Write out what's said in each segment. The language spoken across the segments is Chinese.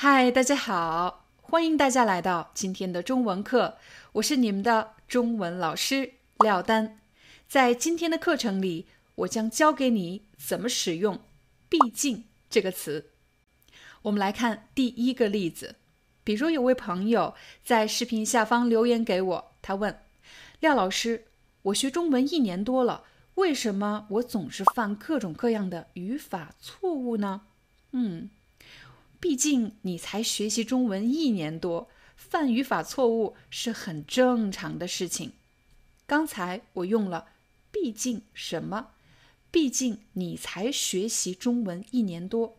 嗨，大家好，欢迎大家来到今天的中文课，我是你们的中文老师廖丹。在今天的课程里，我将教给你怎么使用“毕竟”这个词。我们来看第一个例子，比如有位朋友在视频下方留言给我，他问廖老师：“我学中文一年多了，为什么我总是犯各种各样的语法错误呢？”嗯。毕竟你才学习中文一年多，犯语法错误是很正常的事情。刚才我用了“毕竟什么”，毕竟你才学习中文一年多。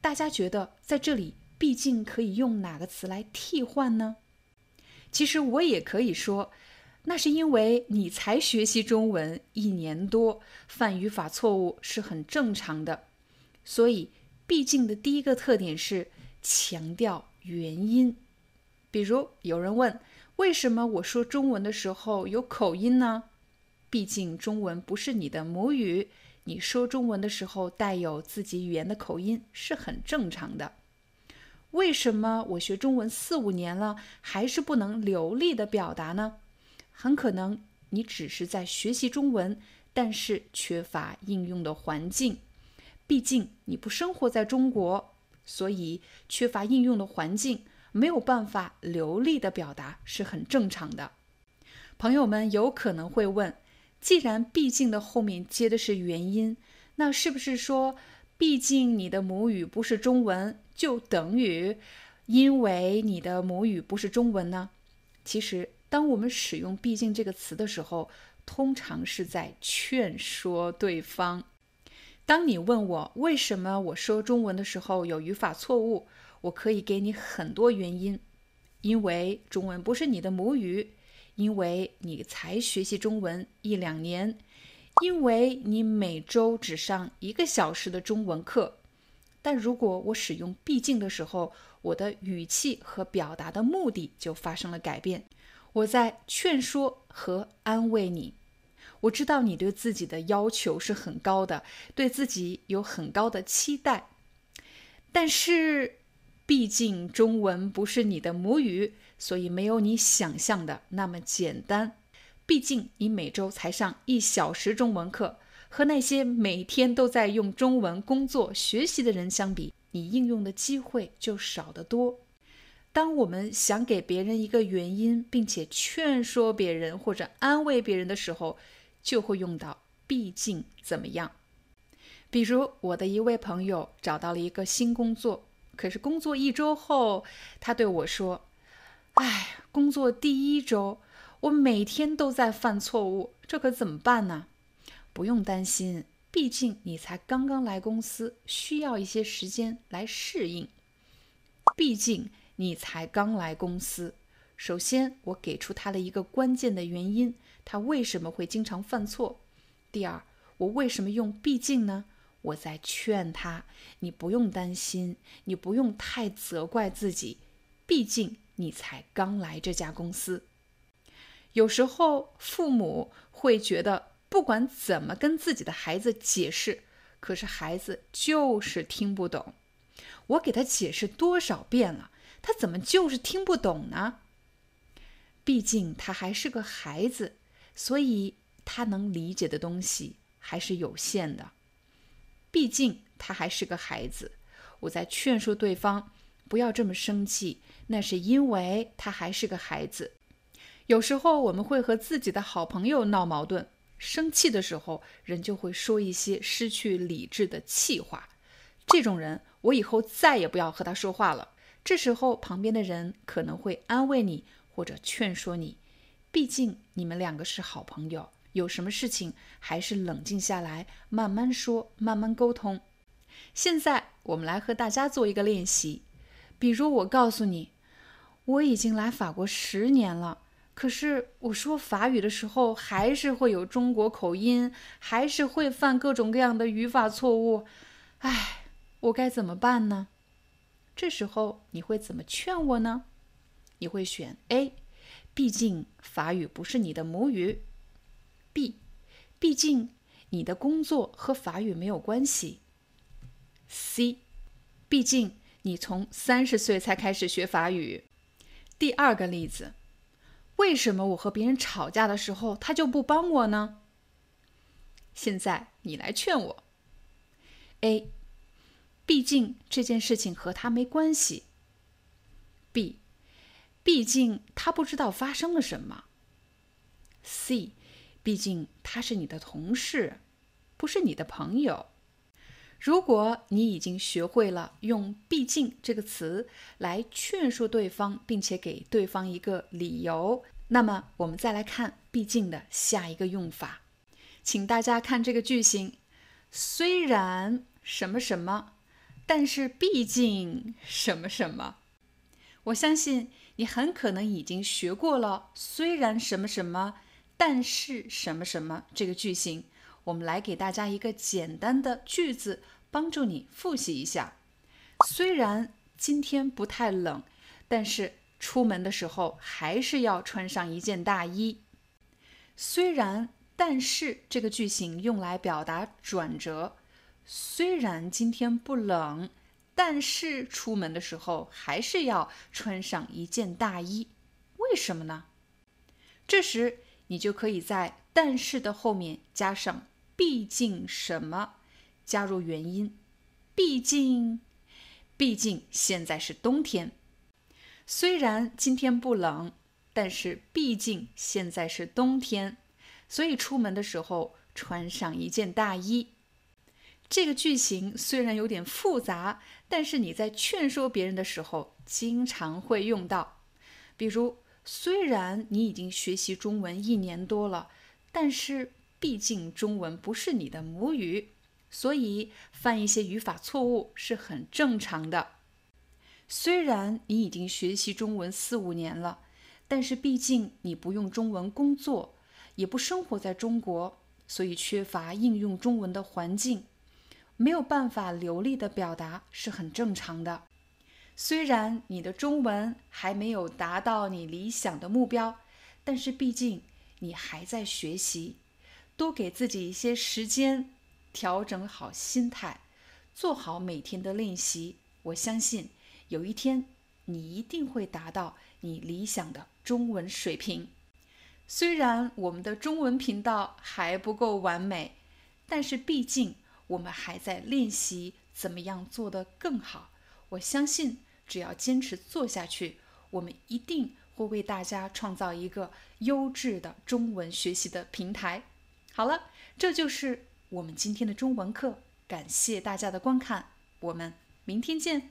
大家觉得在这里“毕竟”可以用哪个词来替换呢？其实我也可以说，那是因为你才学习中文一年多，犯语法错误是很正常的，所以。毕竟的第一个特点是强调原因，比如有人问为什么我说中文的时候有口音呢？毕竟中文不是你的母语，你说中文的时候带有自己语言的口音是很正常的。为什么我学中文四五年了还是不能流利的表达呢？很可能你只是在学习中文，但是缺乏应用的环境。毕竟你不生活在中国，所以缺乏应用的环境，没有办法流利的表达是很正常的。朋友们有可能会问：既然“毕竟”的后面接的是原因，那是不是说“毕竟你的母语不是中文”就等于因为你的母语不是中文呢？其实，当我们使用“毕竟”这个词的时候，通常是在劝说对方。当你问我为什么我说中文的时候有语法错误，我可以给你很多原因。因为中文不是你的母语，因为你才学习中文一两年，因为你每周只上一个小时的中文课。但如果我使用“毕竟”的时候，我的语气和表达的目的就发生了改变，我在劝说和安慰你。我知道你对自己的要求是很高的，对自己有很高的期待，但是毕竟中文不是你的母语，所以没有你想象的那么简单。毕竟你每周才上一小时中文课，和那些每天都在用中文工作学习的人相比，你应用的机会就少得多。当我们想给别人一个原因，并且劝说别人或者安慰别人的时候，就会用到“毕竟怎么样”。比如，我的一位朋友找到了一个新工作，可是工作一周后，他对我说：“哎，工作第一周，我每天都在犯错误，这可怎么办呢？”不用担心，毕竟你才刚刚来公司，需要一些时间来适应。毕竟你才刚来公司，首先我给出他的一个关键的原因。他为什么会经常犯错？第二，我为什么用“毕竟”呢？我在劝他，你不用担心，你不用太责怪自己，毕竟你才刚来这家公司。有时候父母会觉得，不管怎么跟自己的孩子解释，可是孩子就是听不懂。我给他解释多少遍了，他怎么就是听不懂呢？毕竟他还是个孩子。所以他能理解的东西还是有限的，毕竟他还是个孩子。我在劝说对方不要这么生气，那是因为他还是个孩子。有时候我们会和自己的好朋友闹矛盾，生气的时候人就会说一些失去理智的气话。这种人，我以后再也不要和他说话了。这时候旁边的人可能会安慰你或者劝说你。毕竟你们两个是好朋友，有什么事情还是冷静下来，慢慢说，慢慢沟通。现在我们来和大家做一个练习，比如我告诉你，我已经来法国十年了，可是我说法语的时候还是会有中国口音，还是会犯各种各样的语法错误，唉，我该怎么办呢？这时候你会怎么劝我呢？你会选 A，毕竟法语不是你的母语；B，毕竟你的工作和法语没有关系。C，毕竟你从三十岁才开始学法语。第二个例子，为什么我和别人吵架的时候他就不帮我呢？现在你来劝我。A，毕竟这件事情和他没关系。B，毕竟他不知道发生了什么。C，毕竟他是你的同事，不是你的朋友。如果你已经学会了用“毕竟”这个词来劝说对方，并且给对方一个理由，那么我们再来看“毕竟”的下一个用法。请大家看这个句型：虽然什么什么，但是毕竟什么什么。我相信你很可能已经学过了“虽然什么什么，但是什么什么”这个句型。我们来给大家一个简单的句子，帮助你复习一下。虽然今天不太冷，但是出门的时候还是要穿上一件大衣。虽然，但是这个句型用来表达转折。虽然今天不冷，但是出门的时候还是要穿上一件大衣。为什么呢？这时你就可以在“但是”的后面加上。毕竟什么？加入原因。毕竟，毕竟现在是冬天。虽然今天不冷，但是毕竟现在是冬天，所以出门的时候穿上一件大衣。这个句型虽然有点复杂，但是你在劝说别人的时候经常会用到。比如，虽然你已经学习中文一年多了，但是。毕竟中文不是你的母语，所以犯一些语法错误是很正常的。虽然你已经学习中文四五年了，但是毕竟你不用中文工作，也不生活在中国，所以缺乏应用中文的环境，没有办法流利的表达是很正常的。虽然你的中文还没有达到你理想的目标，但是毕竟你还在学习。多给自己一些时间，调整好心态，做好每天的练习。我相信有一天你一定会达到你理想的中文水平。虽然我们的中文频道还不够完美，但是毕竟我们还在练习怎么样做得更好。我相信只要坚持做下去，我们一定会为大家创造一个优质的中文学习的平台。好了，这就是我们今天的中文课。感谢大家的观看，我们明天见。